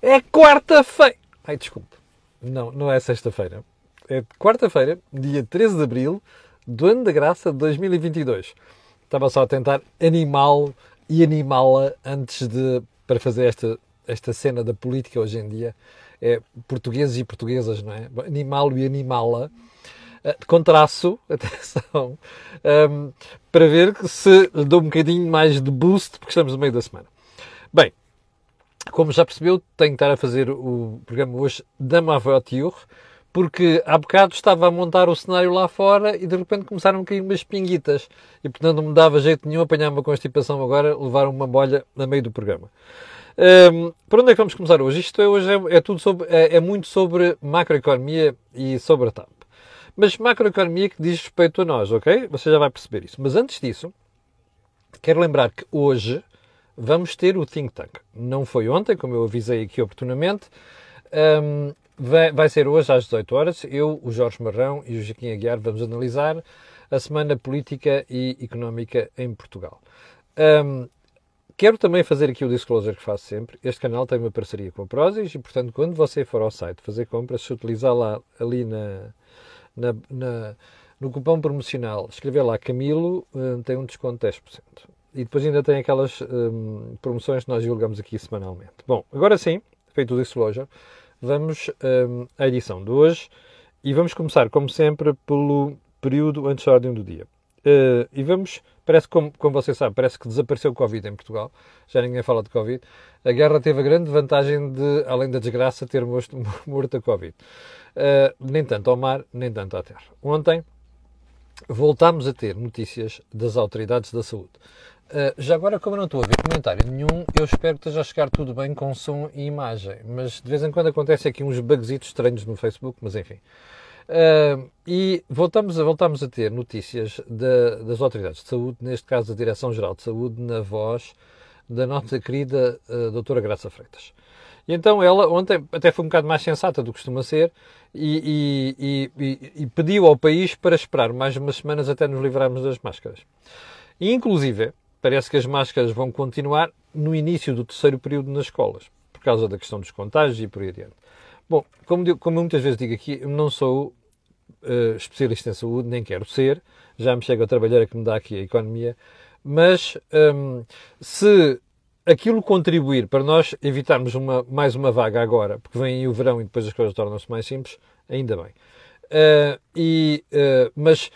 É quarta-feira. Ai, desculpe. Não, não é sexta-feira. É quarta-feira, dia 13 de abril do ano da graça de 2022. Estava só a tentar animá-lo e animá-la antes de. para fazer esta, esta cena da política hoje em dia. É portugueses e portuguesas, não é? Animá-lo e animá-la com traço, atenção, um, para ver se lhe dou um bocadinho mais de boost, porque estamos no meio da semana. Bem, como já percebeu, tenho que estar a fazer o programa hoje da Mavoture, porque há bocado estava a montar o cenário lá fora e de repente começaram a cair umas pinguitas e portanto não me dava jeito nenhum apanhar uma constipação agora, levar uma bolha a meio do programa. Um, por onde é que vamos começar hoje? Isto é, hoje é, é tudo sobre, é, é, muito sobre macroeconomia e sobre a TAP. Mas macroeconomia que diz respeito a nós, ok? Você já vai perceber isso. Mas antes disso, quero lembrar que hoje vamos ter o Think Tank. Não foi ontem, como eu avisei aqui oportunamente. Um, vai, vai, ser hoje às 18 horas. Eu, o Jorge Marrão e o Joaquim Aguiar vamos analisar a semana política e económica em Portugal. Um, quero também fazer aqui o disclosure que faço sempre. Este canal tem uma parceria com a Prozis e, portanto, quando você for ao site fazer compras, se utilizar lá ali na, na, na no cupom promocional, escrever lá Camilo, tem um desconto de 10%. E depois ainda tem aquelas um, promoções que nós julgamos aqui semanalmente. Bom, agora sim, feito o disclosure, vamos um, à edição de hoje e vamos começar, como sempre, pelo período antes da ordem do dia. Uh, e vamos, parece como, como você sabe, parece que desapareceu o Covid em Portugal, já ninguém fala de Covid. A guerra teve a grande vantagem de, além da desgraça, ter morto, morto a Covid. Uh, nem tanto ao mar, nem tanto à terra. Ontem voltámos a ter notícias das autoridades da saúde. Uh, já agora, como eu não estou a ver comentário nenhum, eu espero que esteja a chegar tudo bem com som e imagem. Mas de vez em quando acontece aqui uns bugzitos estranhos no Facebook, mas enfim. Uh, e voltamos a, voltamos a ter notícias das autoridades de saúde, neste caso a Direção-Geral de Saúde, na voz da nossa querida uh, doutora Graça Freitas. E então ela ontem até foi um bocado mais sensata do que costuma ser e, e, e, e pediu ao país para esperar mais umas semanas até nos livrarmos das máscaras. E, inclusive, parece que as máscaras vão continuar no início do terceiro período nas escolas, por causa da questão dos contágios e por aí adiante. Bom, como, como eu muitas vezes digo aqui, eu não sou uh, especialista em saúde, nem quero ser, já me chega a trabalhar que me dá aqui a economia, mas um, se aquilo contribuir para nós evitarmos uma, mais uma vaga agora, porque vem aí o verão e depois as coisas tornam-se mais simples, ainda bem. Uh, e, uh, mas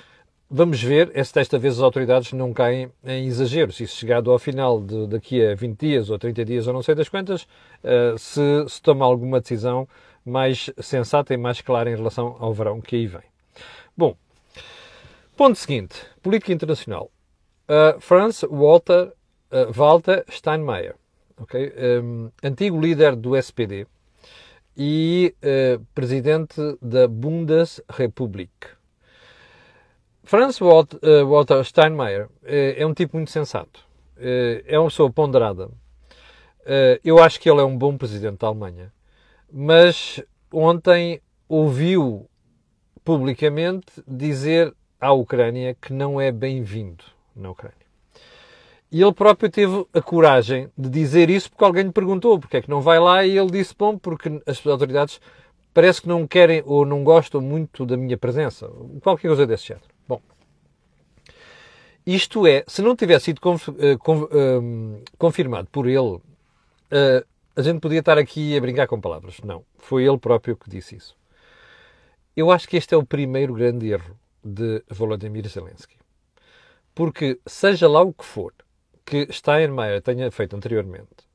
Vamos ver é se desta vez as autoridades não caem em exageros. E se chegado ao final de daqui a 20 dias ou 30 dias ou não sei das quantas, uh, se, se toma alguma decisão mais sensata e mais clara em relação ao verão que aí vem. Bom, ponto seguinte: política internacional. Uh, Franz Walter, uh, Walter Steinmeier, okay? um, antigo líder do SPD e uh, presidente da Bundesrepublik Franz eh, Walter Steinmeier eh, é um tipo muito sensato. Eh, é uma pessoa ponderada. Eu acho que ele é um bom presidente da Alemanha. Mas ontem ouviu publicamente dizer à Ucrânia que não é bem-vindo na Ucrânia. E ele próprio teve a coragem de dizer isso porque alguém lhe perguntou porque é que não vai lá e ele disse, bom, porque as autoridades parece que não querem ou não gostam muito da minha presença. Qualquer coisa desse género. Bom, isto é, se não tivesse sido conf, uh, confirmado por ele, uh, a gente podia estar aqui a brincar com palavras. Não, foi ele próprio que disse isso. Eu acho que este é o primeiro grande erro de Volodymyr Zelensky. Porque, seja lá o que for que Steinmeier tenha feito anteriormente,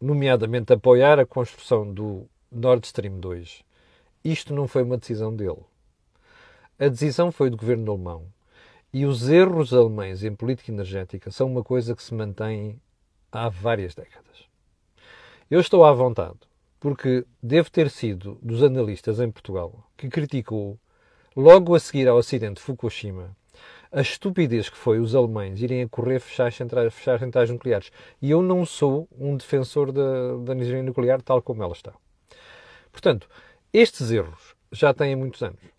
nomeadamente apoiar a construção do Nord Stream 2, isto não foi uma decisão dele. A decisão foi do governo alemão. E os erros alemães em política energética são uma coisa que se mantém há várias décadas. Eu estou à vontade, porque devo ter sido dos analistas em Portugal que criticou, logo a seguir ao acidente de Fukushima, a estupidez que foi os alemães irem a correr fechar centrais, fechar centrais nucleares. E eu não sou um defensor da, da energia nuclear tal como ela está. Portanto, estes erros já têm muitos anos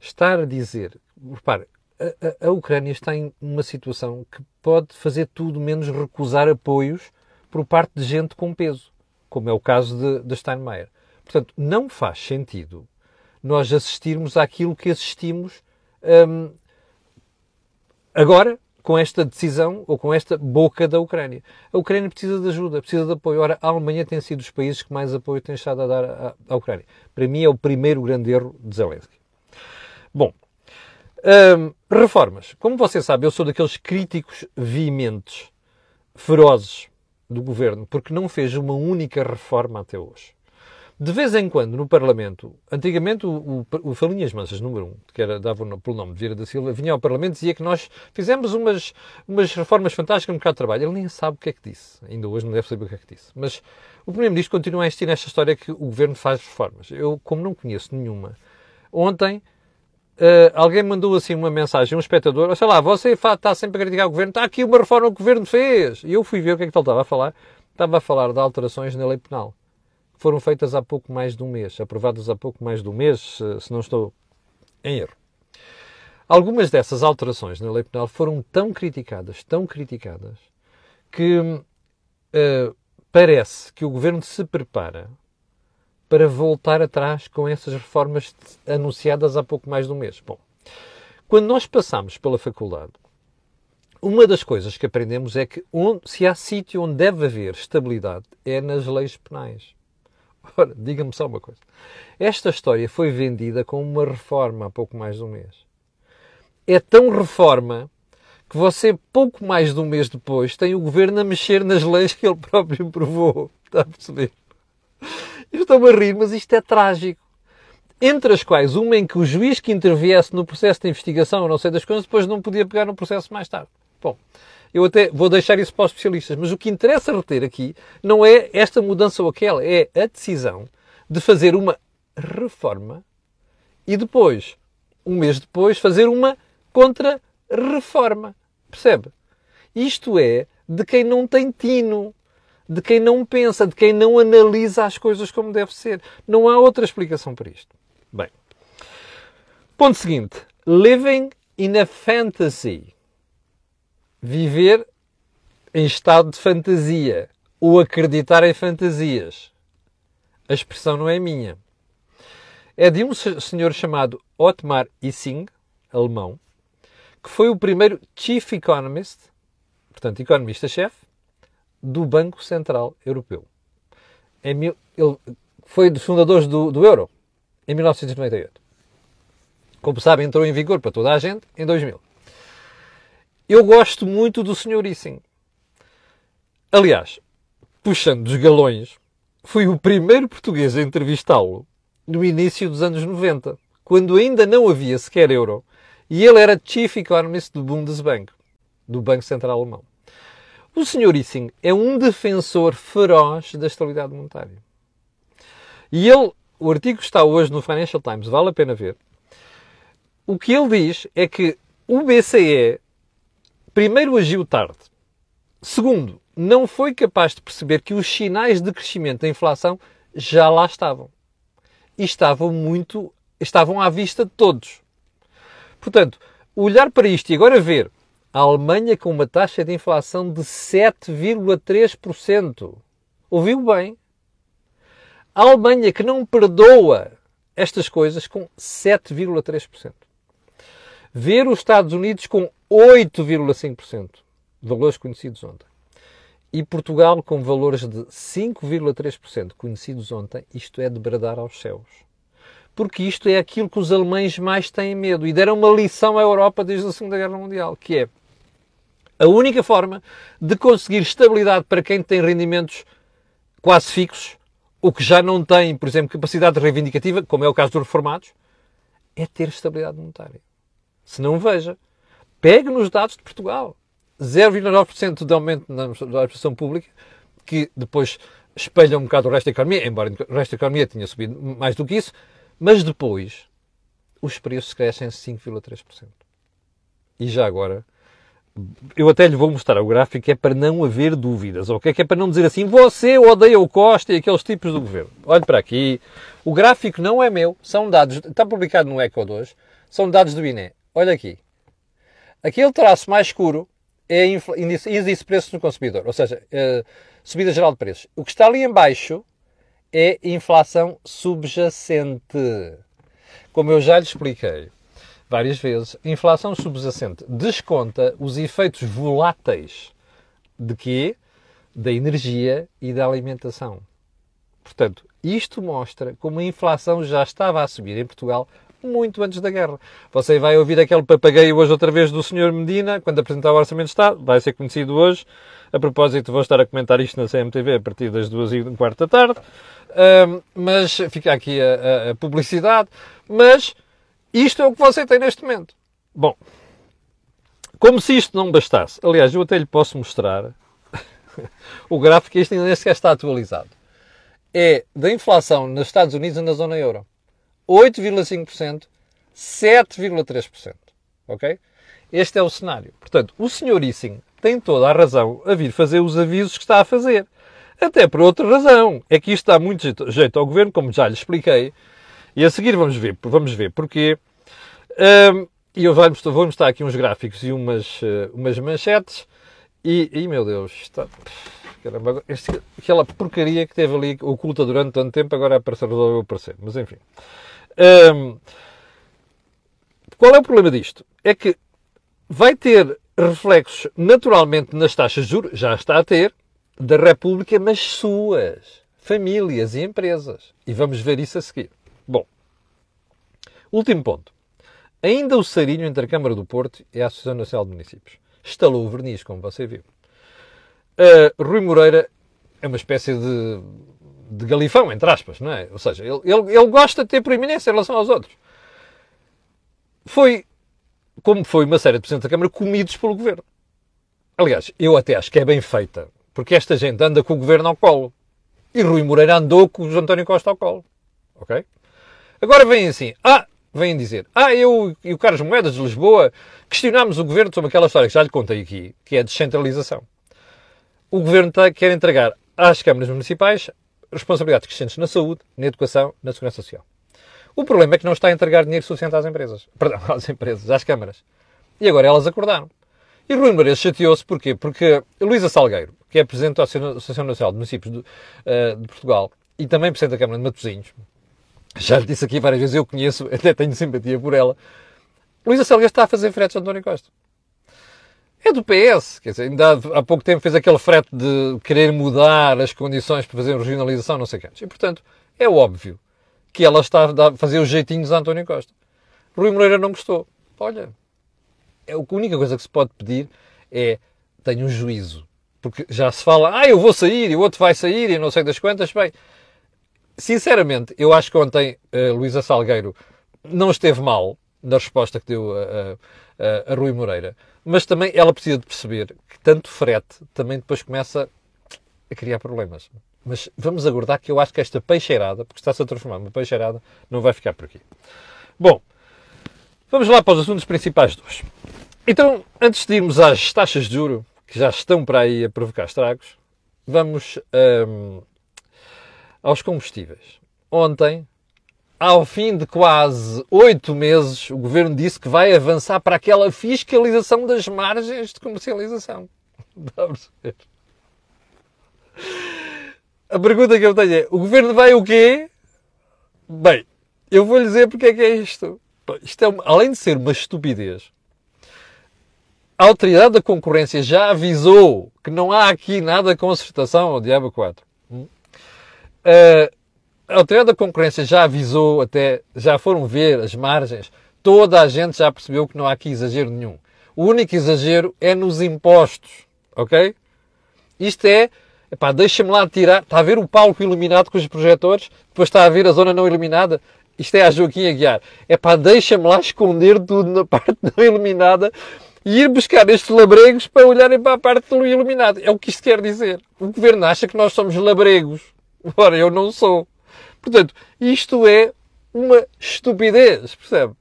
estar a dizer, repare, a, a, a, Ucrânia está em uma situação que pode fazer tudo menos recusar apoios por parte de gente com peso. como é o caso de, de Steinmeier. Portanto, não faz sentido nós assistirmos àquilo que assistimos hum, agora com esta decisão ou com esta boca da Ucrânia. A Ucrânia precisa de ajuda, precisa de apoio. Ora, a Alemanha tem sido dos países que mais apoio tem estado a dar à, à Ucrânia. Para mim é o primeiro grande erro de Zelensky. Bom, hum, reformas. Como você sabe, eu sou daqueles críticos veementes, ferozes do governo, porque não fez uma única reforma até hoje. De vez em quando, no Parlamento, antigamente o, o, o Falinhas Mansas, número um, que era, dava pelo nome de Vieira da Silva, vinha ao Parlamento e dizia que nós fizemos umas, umas reformas fantásticas no mercado de trabalho. Ele nem sabe o que é que disse. Ainda hoje não deve saber o que é que disse. Mas o Primeiro-Ministro continua a insistir nesta história que o Governo faz reformas. Eu, como não conheço nenhuma, ontem Uh, alguém mandou assim uma mensagem, um espectador, sei lá, você está sempre a criticar o governo, está aqui uma reforma que o governo fez. E eu fui ver o que é que ele estava a falar. Estava a falar de alterações na lei penal foram feitas há pouco mais de um mês, aprovadas há pouco mais de um mês, se não estou em erro. Algumas dessas alterações na lei penal foram tão criticadas, tão criticadas, que uh, parece que o governo se prepara para voltar atrás com essas reformas anunciadas há pouco mais de um mês. Bom, quando nós passamos pela faculdade, uma das coisas que aprendemos é que onde, se há sítio onde deve haver estabilidade é nas leis penais. Ora, diga-me só uma coisa. Esta história foi vendida como uma reforma há pouco mais de um mês. É tão reforma que você, pouco mais de um mês depois, tem o governo a mexer nas leis que ele próprio aprovou. Está a perceber? Eu estou-me a rir, mas isto é trágico. Entre as quais, uma em que o juiz que interviesse no processo de investigação, não sei das coisas, depois não podia pegar no processo mais tarde. Bom, eu até vou deixar isso para os especialistas, mas o que interessa reter aqui não é esta mudança ou aquela, é a decisão de fazer uma reforma e depois, um mês depois, fazer uma contra-reforma. Percebe? Isto é de quem não tem tino, de quem não pensa, de quem não analisa as coisas como deve ser. Não há outra explicação para isto. Bem, ponto seguinte: living in a fantasy viver em estado de fantasia ou acreditar em fantasias. A expressão não é minha. É de um senhor chamado Otmar Issing, alemão, que foi o primeiro Chief Economist, portanto, economista-chefe, do Banco Central Europeu. Ele foi dos fundadores do, do euro, em 1998. Como sabem, entrou em vigor para toda a gente em 2000. Eu gosto muito do Sr. Issing. Aliás, puxando dos galões, fui o primeiro português a entrevistá-lo no início dos anos 90, quando ainda não havia sequer euro, e ele era Chief Economist do Bundesbank, do Banco Central Alemão. O Sr. Issing é um defensor feroz da estabilidade monetária. E ele, o artigo está hoje no Financial Times, vale a pena ver. O que ele diz é que o BCE primeiro, agiu tarde. Segundo, não foi capaz de perceber que os sinais de crescimento da inflação já lá estavam. E estavam muito, estavam à vista de todos. Portanto, olhar para isto e agora ver a Alemanha com uma taxa de inflação de 7,3%. Ouviu bem? A Alemanha que não perdoa estas coisas com 7,3%. Ver os Estados Unidos com 8,5%, valores conhecidos ontem. E Portugal com valores de 5,3% conhecidos ontem, isto é de bradar aos céus. Porque isto é aquilo que os alemães mais têm medo e deram uma lição à Europa desde a Segunda Guerra Mundial, que é a única forma de conseguir estabilidade para quem tem rendimentos quase fixos, ou que já não tem, por exemplo, capacidade reivindicativa, como é o caso dos reformados, é ter estabilidade monetária. Se não, veja. Pegue nos dados de Portugal. 0,9% de aumento na administração pública, que depois espelha um bocado o resto da economia, embora o resto da economia tenha subido mais do que isso, mas depois os preços crescem 5,3%. E já agora, eu até lhe vou mostrar o gráfico, é para não haver dúvidas, ok? Que é para não dizer assim, você odeia o Costa e aqueles tipos do governo. Olhe para aqui, o gráfico não é meu, são dados, está publicado no Eco 2, são dados do INE. Olha aqui. Aquele traço mais escuro é índice, de preços no consumidor, ou seja, uh, subida geral de preços. O que está ali em baixo é inflação subjacente. Como eu já lhe expliquei várias vezes, inflação subjacente desconta os efeitos voláteis de quê? Da energia e da alimentação. Portanto, isto mostra como a inflação já estava a subir em Portugal muito antes da guerra. Você vai ouvir aquele papagaio hoje outra vez do Sr. Medina, quando apresentar o Orçamento de Estado, vai ser conhecido hoje. A propósito, vou estar a comentar isto na CMTV a partir das duas e um da tarde. Um, mas fica aqui a, a, a publicidade. Mas isto é o que você tem neste momento. Bom, como se isto não bastasse, aliás, eu até lhe posso mostrar o gráfico, este ainda nem sequer está atualizado. É da inflação nos Estados Unidos e na zona euro. 8,5%, 7,3%. Ok? Este é o cenário. Portanto, o senhor Issing tem toda a razão a vir fazer os avisos que está a fazer. Até por outra razão. É que isto dá muito jeito, ao governo, como já lhe expliquei. E a seguir vamos ver, vamos ver porquê. Um, e eu vou mostrar aqui uns gráficos e umas, uh, umas manchetes. E, e, meu Deus, está, caramba, este, aquela porcaria que teve ali oculta durante tanto tempo, agora apareceu, resolveu aparecer. Mas enfim. Um, qual é o problema disto? É que vai ter reflexos naturalmente nas taxas de juros, já está a ter, da República, mas suas, famílias e empresas. E vamos ver isso a seguir. Último ponto. Ainda o sarinho entre a Câmara do Porto e a Associação Nacional de Municípios. Estalou o verniz, como você viu. Uh, Rui Moreira é uma espécie de de galifão, entre aspas, não é? Ou seja, ele, ele, ele gosta de ter proeminência em relação aos outros. Foi, como foi uma série de Presidente da Câmara, comidos pelo Governo. Aliás, eu até acho que é bem feita, porque esta gente anda com o Governo ao colo. E Rui Moreira andou com o António Costa ao colo. Ok? Agora vem assim, ah, vêm dizer, ah, eu e o Carlos Moedas de Lisboa questionámos o Governo sobre aquela história que já lhe contei aqui, que é a descentralização. O Governo tá, quer entregar às câmaras municipais responsabilidades crescentes na saúde, na educação, na segurança social. O problema é que não está a entregar dinheiro suficiente às empresas. Perdão, às empresas, às câmaras. E agora elas acordaram. E Rui Moreira chateou-se porquê? Porque Luísa Salgueiro, que é Presidente da Associação Nacional de Municípios de, uh, de, Portugal e também Presidente da Câmara de Matosinhos, já lhe disse aqui várias vezes, eu conheço, até tenho simpatia por ela, Luísa Salgueiro está a fazer fretes a António Costa é do PS. Quer dizer, ainda há, pouco tempo fez aquele frete de querer mudar as condições para fazer regionalização, não sei o que. E, portanto, é óbvio que ela está a fazer os jeitinhos a António Costa. Rui Moreira não gostou. Olha, é a única coisa que se pode pedir é tenha um juízo. Porque já se fala, ah, eu vou sair e o outro vai sair e não sei das quantas. Bem, sinceramente, eu acho que ontem uh, Luísa Salgueiro não esteve mal na resposta que deu a, a, a Rui Moreira. Mas também ela precisa de perceber que tanto frete também depois começa a criar problemas. Mas vamos aguardar que eu acho que esta peixeirada, porque está-se a transformar numa peixeirada, não vai ficar por aqui. Bom, vamos lá para os assuntos principais de hoje. Então, antes de irmos às taxas de juro, que já estão para aí a provocar estragos, vamos hum, aos combustíveis. Ontem ao fim de quase oito meses, o governo disse que vai avançar para aquela fiscalização das margens de comercialização. A pergunta que eu tenho é: o governo vai o quê? Bem, eu vou lhe dizer porque é que é isto. Isto é, além de ser uma estupidez, a autoridade da concorrência já avisou que não há aqui nada de concertação ao Diabo 4. Uh, a Autoridade da Concorrência já avisou, até já foram ver as margens, toda a gente já percebeu que não há aqui exagero nenhum. O único exagero é nos impostos, ok? Isto é, epá, deixa-me lá tirar, está a ver o palco iluminado com os projetores, depois está a ver a zona não iluminada, isto é a Joaquim Aguiar. É pá, deixa-me lá esconder tudo na parte não iluminada e ir buscar estes labregos para olharem para a parte do iluminado. É o que isto quer dizer. O governo acha que nós somos labregos. Ora, eu não sou. Portanto, isto é uma estupidez, percebe?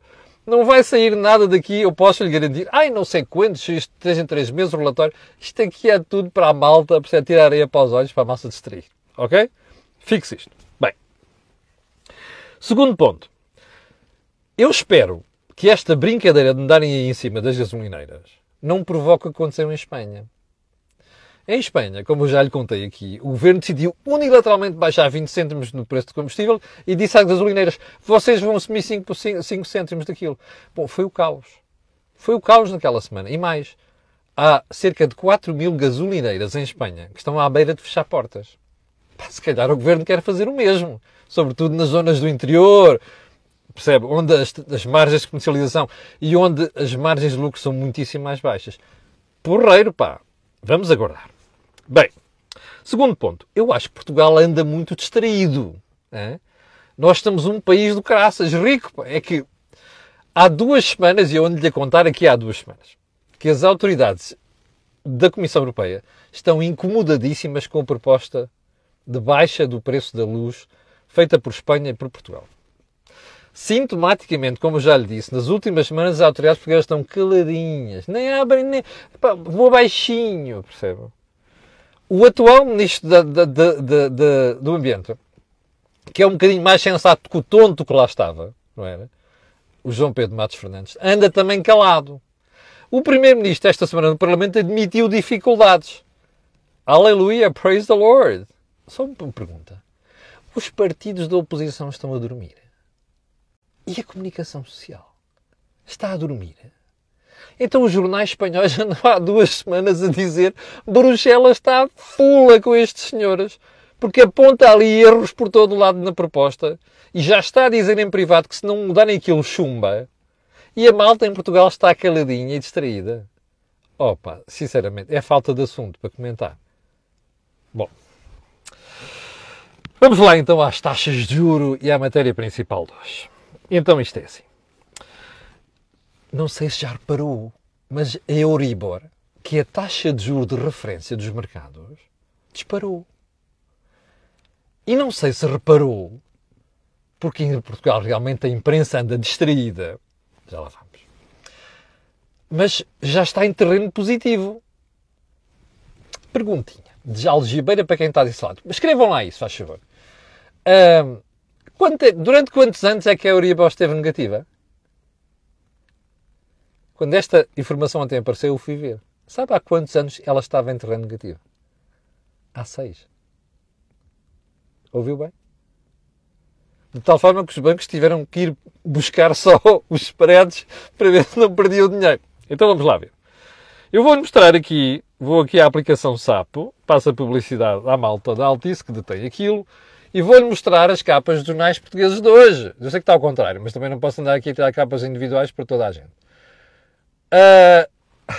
Não vai sair nada daqui, eu posso lhe garantir. Ai, não sei quantos, isto, três em três meses o relatório. Isto aqui é tudo para a malta, para tirar areia para os olhos, para a massa distrair. Ok? Fixe isto. Bem. Segundo ponto. Eu espero que esta brincadeira de andarem aí em cima das gasolineiras não provoca o que aconteceu em Espanha. Em Espanha, como eu já lhe contei aqui, o governo decidiu unilateralmente baixar 20 cêntimos no preço de combustível e disse às gasolineiras: vocês vão assumir 5, 5, 5 cêntimos daquilo. Bom, foi o caos. Foi o caos naquela semana. E mais, há cerca de 4 mil gasolineiras em Espanha que estão à beira de fechar portas. Se calhar o governo quer fazer o mesmo, sobretudo nas zonas do interior, percebe? Onde as, as margens de comercialização e onde as margens de lucro são muitíssimo mais baixas. Porreiro, pá. Vamos aguardar. Bem, segundo ponto. Eu acho que Portugal anda muito distraído. Nós estamos um país do caraças, rico. É que há duas semanas, e eu ando-lhe a contar aqui há duas semanas, que as autoridades da Comissão Europeia estão incomodadíssimas com a proposta de baixa do preço da luz feita por Espanha e por Portugal. Sintomaticamente, como já lhe disse, nas últimas semanas as autoridades portuguesas estão caladinhas, nem abrem, nem. Pá, vou baixinho, percebe? O atual ministro da, do Ambiente, que é um bocadinho mais sensato que o tonto que lá estava, não era? O João Pedro Matos Fernandes, anda também calado. O primeiro-ministro, esta semana no Parlamento, admitiu dificuldades. Aleluia, praise the Lord. Só uma pergunta. Os partidos da oposição estão a dormir? E a comunicação social? Está a dormir? Então os jornais espanhóis andam há duas semanas a dizer Bruxelas está fula com estes senhores, porque aponta ali erros por todo o lado na proposta e já está a dizer em privado que se não mudarem aquilo chumba. E a malta em Portugal está caladinha e distraída. Opa, sinceramente, é falta de assunto para comentar. Bom, vamos lá então às taxas de juro e à matéria principal de hoje. Então isto é assim. Não sei se já reparou, mas a Euribor, que é a taxa de juros de referência dos mercados, disparou. E não sei se reparou, porque em Portugal realmente a imprensa anda distraída. Já lá vamos. Mas já está em terreno positivo. Perguntinha de algibeira para quem está desse lado. Escrevam lá isso, faz favor. Um, Quanto, durante quantos anos é que a Euribor esteve negativa? Quando esta informação ontem apareceu, eu fui ver. Sabe há quantos anos ela estava em terreno negativo? Há seis. Ouviu bem? De tal forma que os bancos tiveram que ir buscar só os spreads para ver se não perdiam dinheiro. Então vamos lá ver. Eu vou-lhe mostrar aqui, vou aqui à aplicação Sapo, passa publicidade à malta da Altice que detém aquilo, e vou-lhe mostrar as capas dos jornais portugueses de hoje. Eu sei que está ao contrário, mas também não posso andar aqui a tirar capas individuais para toda a gente. Uh,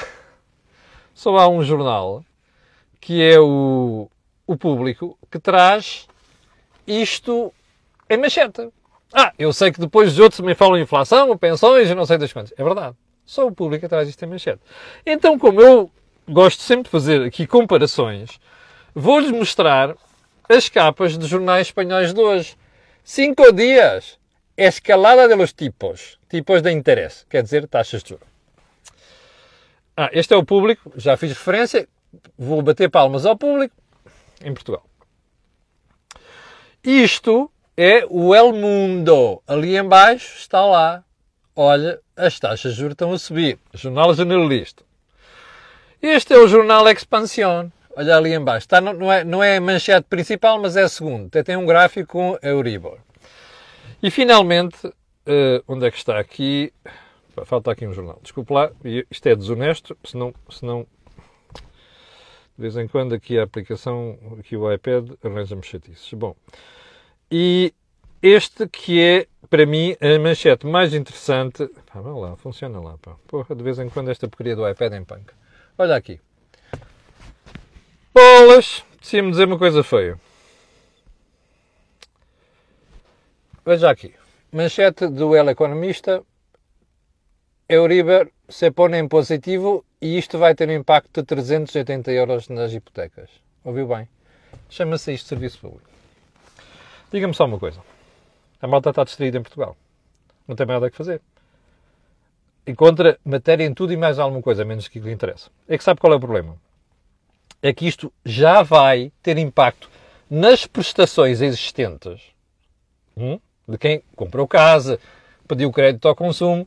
só há um jornal, que é o, o Público, que traz isto em manchete. Ah, eu sei que depois os outros também falam inflação, pensões e não sei das quantas. É verdade. Só o Público traz isto em manchete. Então, como eu gosto sempre de fazer aqui comparações, vou-lhes mostrar as capas de jornais espanhóis de hoje. Cinco dias. Escalada de los tipos. Tipos de interesse. Quer dizer, taxas de juros. Ah, este é o público. Já fiz referência. Vou bater palmas ao público. Em Portugal. Isto é o El Mundo. Ali embaixo está lá. Olha, as taxas de juros estão a subir. Jornal Generalista. Este é o jornal Expansión. Olha ali embaixo. Está, não, é, não é manchete principal, mas é a segunda. Até tem um gráfico com Euribor. E finalmente, uh, onde é que está aqui? Falta aqui um jornal. Desculpe lá, isto é desonesto, senão, senão de vez em quando aqui a aplicação, aqui o iPad, arranja-me chatices. Bom, e este que é, para mim, a manchete mais interessante... Pá, vai lá, funciona lá, pá. Porra, de vez em quando esta porcaria do iPad em punk. Olha aqui. Bolas! Decidi-me dizer uma coisa feia. Veja aqui. Manchete do El Economista. Euribor se põe em positivo e isto vai ter um impacto de 380 euros nas hipotecas. Ouviu bem? Chama-se isto serviço público. Diga-me só uma coisa. A malta está distraída em Portugal. Não tem mais nada que fazer. Encontra matéria em tudo e mais alguma coisa, menos que lhe interessa. É que sabe qual é o problema? é que isto já vai ter impacto nas prestações existentes hum, de quem comprou casa, pediu crédito ao consumo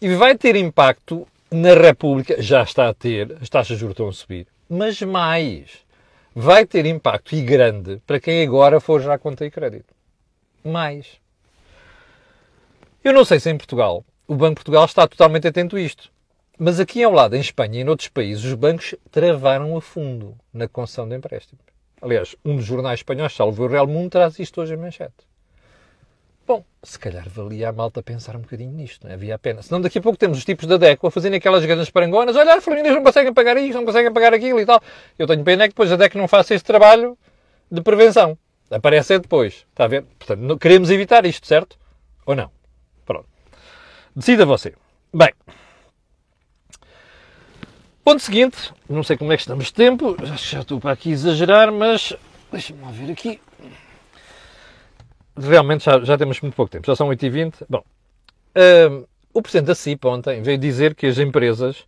e vai ter impacto na República já está a ter, as taxas de juros estão a subir, mas mais, vai ter impacto e grande para quem agora for já conta e crédito. Mais. Eu não sei se em Portugal, o Banco de Portugal está totalmente atento a isto. Mas aqui ao lado, em Espanha e em outros países, os bancos travaram a fundo na concessão de empréstimos. Aliás, um dos jornais espanhóis, salvo o Real Mundo, traz isto hoje em manchete. Bom, se calhar valia a malta pensar um bocadinho nisto, não é? havia a pena. Senão daqui a pouco temos os tipos da DECO a fazerem aquelas grandes parangonas, olha, as famílias não conseguem pagar isto, não conseguem pagar aquilo e tal. Eu tenho pena é que depois a DECO não faça esse trabalho de prevenção. Aparece depois, está a ver? Portanto, não, queremos evitar isto, certo? Ou não? Pronto. Decida você. Bem, Ponto seguinte, não sei como é que estamos de tempo, acho que já estou para aqui exagerar, mas deixa-me ver aqui. Realmente já, já temos muito pouco tempo, já são 8h20. Bom, um, o Presidente da CIP ontem veio dizer que as empresas,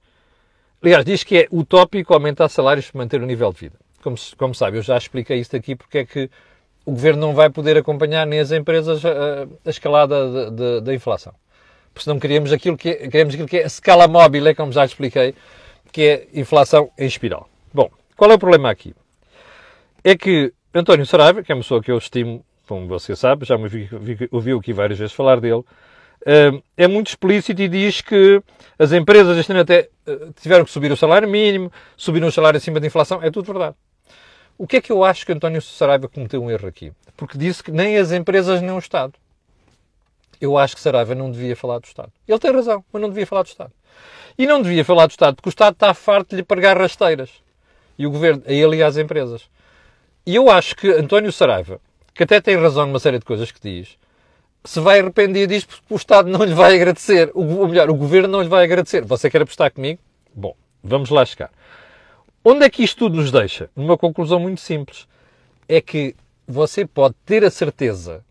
aliás, diz que é utópico aumentar salários para manter o nível de vida. Como, como sabe, eu já expliquei isto aqui porque é que o Governo não vai poder acompanhar nem as empresas a, a escalada da inflação. Porque senão queríamos aquilo que, é, queremos aquilo que é a escala móvel, é como já expliquei, que é inflação em espiral. Bom, qual é o problema aqui? É que António Saraiva, que é uma pessoa que eu estimo, como você sabe, já me ouviu aqui várias vezes falar dele, eh, é muito explícito e diz que as empresas este ano até eh, tiveram que subir o salário mínimo, subiram o salário acima da inflação, é tudo verdade. O que é que eu acho que António Saraiva cometeu um erro aqui? Porque disse que nem as empresas nem o Estado. Eu acho que Saraiva não devia falar do Estado. Ele tem razão, mas não devia falar do Estado. E não devia falar do Estado, porque o Estado está farto de lhe pregar rasteiras. E o Governo, a ele e às empresas. E eu acho que António Saraiva, que até tem razão numa série de coisas que diz, se vai arrepender disto porque o Estado não lhe vai agradecer. Ou melhor, o Governo não lhe vai agradecer. Você quer apostar comigo? Bom, vamos lá chegar. Onde é que isto tudo nos deixa? Numa conclusão muito simples. É que você pode ter a certeza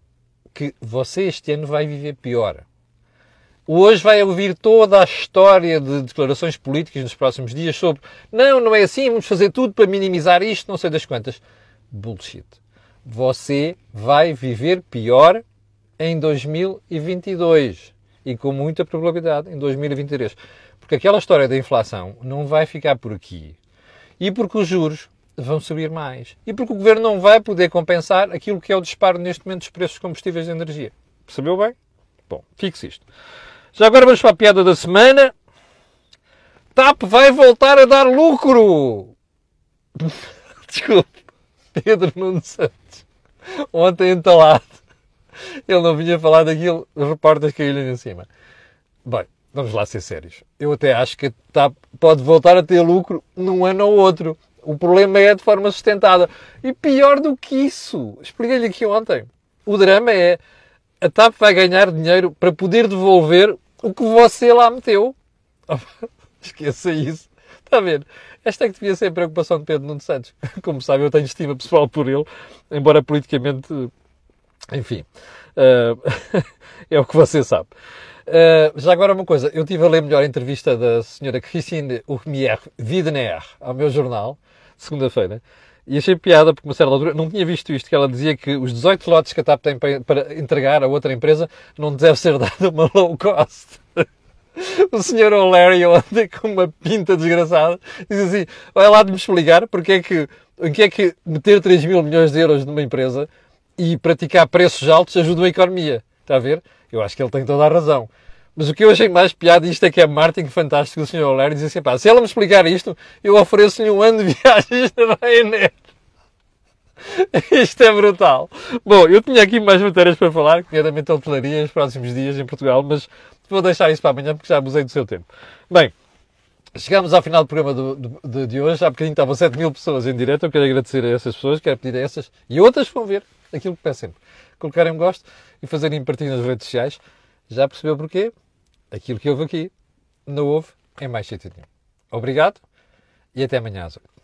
que você este ano vai viver pior. Hoje vai ouvir toda a história de declarações políticas nos próximos dias sobre não, não é assim, vamos fazer tudo para minimizar isto, não sei das quantas. Bullshit. Você vai viver pior em 2022 e com muita probabilidade em 2023. Porque aquela história da inflação não vai ficar por aqui. E porque os juros vão subir mais. E porque o governo não vai poder compensar aquilo que é o disparo neste momento dos preços de combustíveis de energia. Percebeu bem? Bom, fixe isto. Já agora vamos para a piada da semana. TAP vai voltar a dar lucro! Desculpe. Pedro Santos. Ontem entalado. Ele não vinha falar daquilo, os repórteres caíram em cima. Bem, vamos lá ser sérios. Eu até acho que TAP pode voltar a ter lucro num ano ou outro. O problema é de forma sustentada. E pior do que isso, expliquei-lhe aqui ontem. O drama é a TAP vai ganhar dinheiro para poder devolver o que você lá meteu. Esqueça isso. Está a ver? Esta é que devia ser a preocupação de Pedro Nuno Santos. Como sabe, eu tenho estima pessoal por ele, embora politicamente. Enfim. Uh, é o que você sabe. Uh, já agora uma coisa, eu tive a ler melhor a entrevista da senhora Christine Urmier Widener ao meu jornal, segunda-feira, e achei piada, porque uma certa altura não tinha visto isto, que ela dizia que os 18 lotes que a TAP tem para, entregar a outra empresa não deve ser dado uma low cost. o senhor O'Leary ontem com uma pinta desgraçada diz assim, vai lá de me explicar porque é que, em que é que meter 3 mil milhões de euros numa empresa e praticar preços altos ajuda a economia. Está a ver? Eu acho que ele tem toda a razão. Mas o que eu achei mais piada isto é que é marketing fantástico do Sr. O'Leary diz assim, pá, se ela me explicar isto, eu ofereço-lhe um ano de viagens na Ryanair. Isto é brutal. Bom, eu tinha aqui mais matérias para falar, nomeadamente a hotelaria nos próximos dias em Portugal, mas vou deixar isso para amanhã porque já abusei do seu tempo. Bem, chegamos ao final do programa do, do, de hoje. Há bocadinho estavam 7 mil pessoas em direto. Eu quero agradecer a essas pessoas, quero pedir a essas e outras que vão ver aquilo que peço sempre. Colocarem um gosto e fazerem partilha nas redes sociais. Já percebeu porquê? Aquilo que houve aqui não houve em mais sítio nenhum. Obrigado e até amanhã às 8.